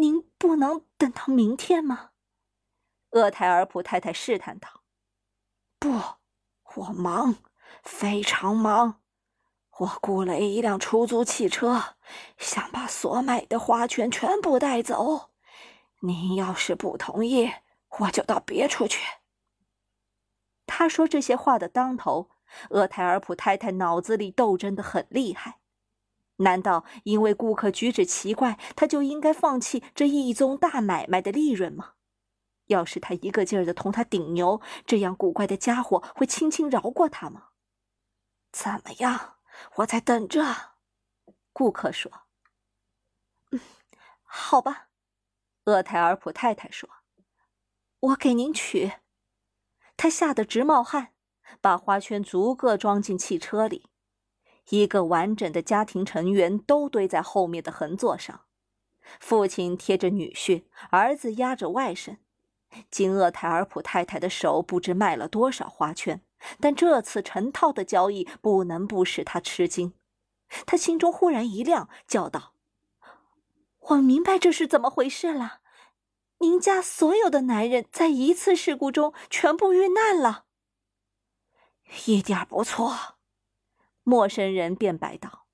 您不能等到明天吗？厄泰尔普太太试探道。不，我忙，非常忙。我雇了一辆出租汽车，想把所买的花圈全部带走。您要是不同意，我就到别处去。他说这些话的当头，厄泰尔普太太脑子里斗争的很厉害。难道因为顾客举止奇怪，他就应该放弃这一宗大买卖的利润吗？要是他一个劲儿的同他顶牛，这样古怪的家伙会轻轻饶过他吗？怎么样？我在等着。顾客说：“嗯，好吧。”厄泰尔普太太说：“我给您取。”他吓得直冒汗，把花圈逐个装进汽车里。一个完整的家庭成员都堆在后面的横座上，父亲贴着女婿，儿子压着外甥。金厄泰尔普太太的手不知卖了多少花圈，但这次成套的交易不能不使他吃惊。他心中忽然一亮，叫道：“我明白这是怎么回事了！您家所有的男人在一次事故中全部遇难了。”一点不错。陌生人辩白道：“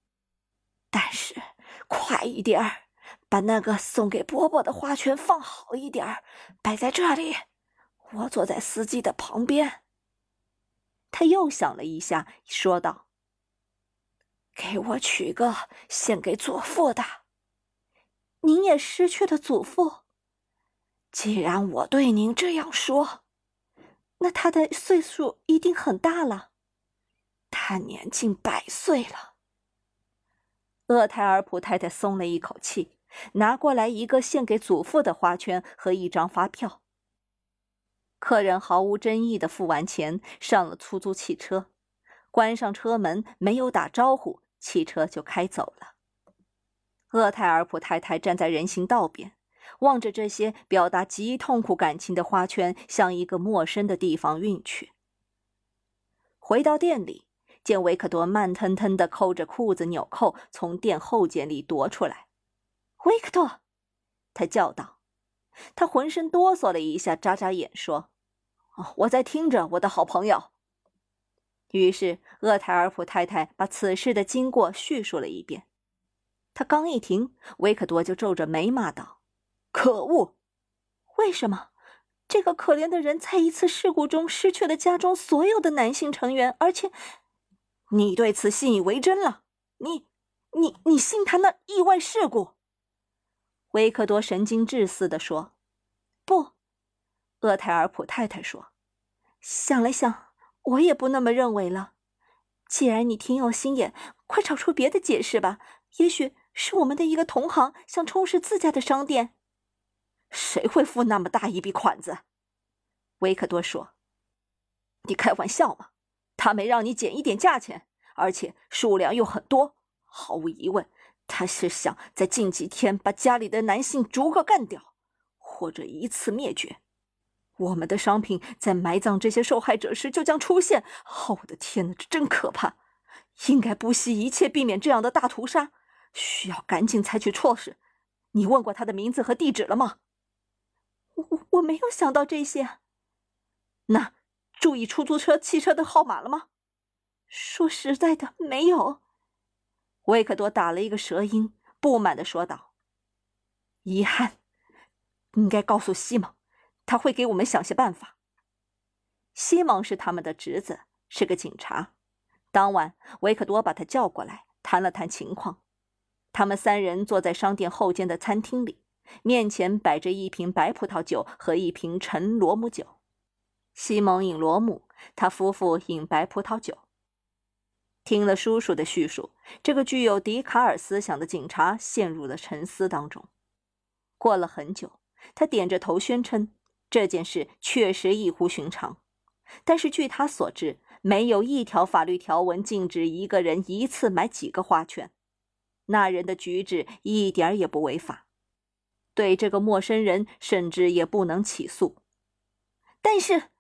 但是，快一点儿，把那个送给伯伯的花圈放好一点儿，摆在这里。我坐在司机的旁边。”他又想了一下，说道：“给我取个献给祖父的。您也失去了祖父。既然我对您这样说，那他的岁数一定很大了。”他年近百岁了。厄泰尔普太太松了一口气，拿过来一个献给祖父的花圈和一张发票。客人毫无争议的付完钱，上了出租汽车，关上车门，没有打招呼，汽车就开走了。厄泰尔普太太站在人行道边，望着这些表达极痛苦感情的花圈向一个陌生的地方运去。回到店里。见维克多慢腾腾地扣着裤子纽扣从店后间里踱出来，维克多，他叫道。他浑身哆嗦了一下，眨眨眼说：“哦，我在听着，我的好朋友。”于是厄泰尔普太太把此事的经过叙述了一遍。他刚一停，维克多就皱着眉骂道：“可恶！为什么这个可怜的人在一次事故中失去了家中所有的男性成员，而且……”你对此信以为真了？你、你、你信他那意外事故？维克多神经质似的说：“不。”厄泰尔普太太说：“想了想，我也不那么认为了。既然你挺有心眼，快找出别的解释吧。也许是我们的一个同行想充实自家的商店。谁会付那么大一笔款子？”维克多说：“你开玩笑吗？”他没让你减一点价钱，而且数量又很多。毫无疑问，他是想在近几天把家里的男性逐个干掉，或者一次灭绝。我们的商品在埋葬这些受害者时就将出现。哦，我的天哪，这真可怕！应该不惜一切避免这样的大屠杀，需要赶紧采取措施。你问过他的名字和地址了吗？我我没有想到这些。那。注意出租车汽车的号码了吗？说实在的，没有。维克多打了一个舌音，不满的说道：“遗憾，应该告诉西蒙，他会给我们想些办法。”西蒙是他们的侄子，是个警察。当晚，维克多把他叫过来，谈了谈情况。他们三人坐在商店后间的餐厅里，面前摆着一瓶白葡萄酒和一瓶陈罗姆酒。西蒙饮罗姆，他夫妇饮白葡萄酒。听了叔叔的叙述，这个具有笛卡尔思想的警察陷入了沉思当中。过了很久，他点着头宣称这件事确实异乎寻常。但是据他所知，没有一条法律条文禁止一个人一次买几个花圈。那人的举止一点也不违法，对这个陌生人甚至也不能起诉。但是。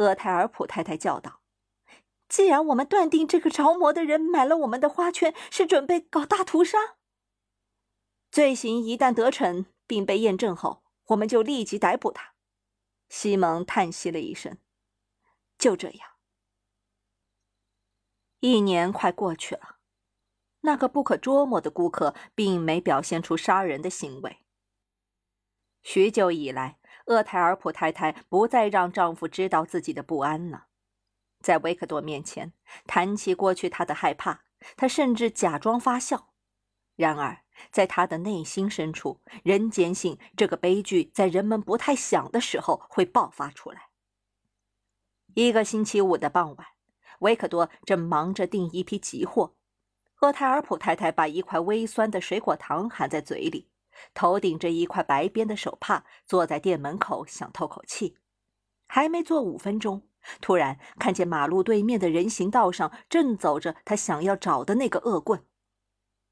厄泰尔普太太叫道：“既然我们断定这个着魔的人买了我们的花圈，是准备搞大屠杀，罪行一旦得逞，并被验证后，我们就立即逮捕他。西蒙叹息了一声。就这样，一年快过去了，那个不可捉摸的顾客并没表现出杀人的行为。许久以来，厄泰尔普太太不再让丈夫知道自己的不安了。在维克多面前谈起过去她的害怕，她甚至假装发笑。然而，在她的内心深处，仍坚信这个悲剧在人们不太想的时候会爆发出来。一个星期五的傍晚，维克多正忙着订一批急货。厄泰尔普太太把一块微酸的水果糖含在嘴里，头顶着一块白边的手帕，坐在店门口想透口气。还没坐五分钟，突然看见马路对面的人行道上正走着他想要找的那个恶棍。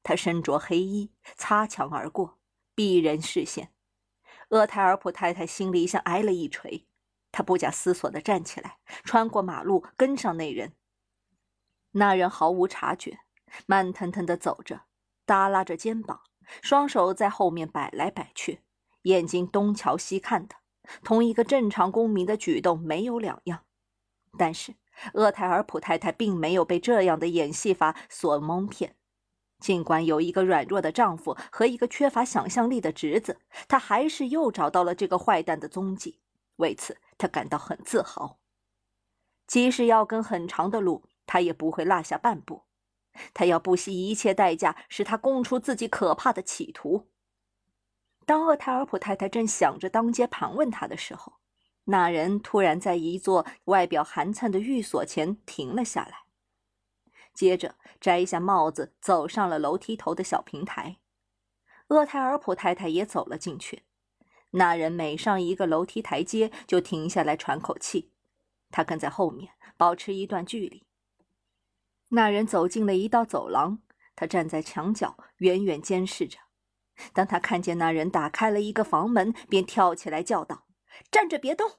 他身着黑衣，擦墙而过，避人视线。厄泰尔普太太心里像挨了一锤。她不假思索地站起来，穿过马路，跟上那人。那人毫无察觉，慢腾腾地走着，耷拉着肩膀，双手在后面摆来摆去，眼睛东瞧西看的，同一个正常公民的举动没有两样。但是厄泰尔普太太并没有被这样的演戏法所蒙骗，尽管有一个软弱的丈夫和一个缺乏想象力的侄子，她还是又找到了这个坏蛋的踪迹。为此，他感到很自豪。即使要跟很长的路，他也不会落下半步。他要不惜一切代价使他供出自己可怕的企图。当厄泰尔普太太正想着当街盘问他的时候，那人突然在一座外表寒碜的寓所前停了下来，接着摘下帽子，走上了楼梯头的小平台。厄泰尔普太太也走了进去。那人每上一个楼梯台阶，就停下来喘口气。他跟在后面，保持一段距离。那人走进了一道走廊，他站在墙角，远远监视着。当他看见那人打开了一个房门，便跳起来叫道：“站着别动！”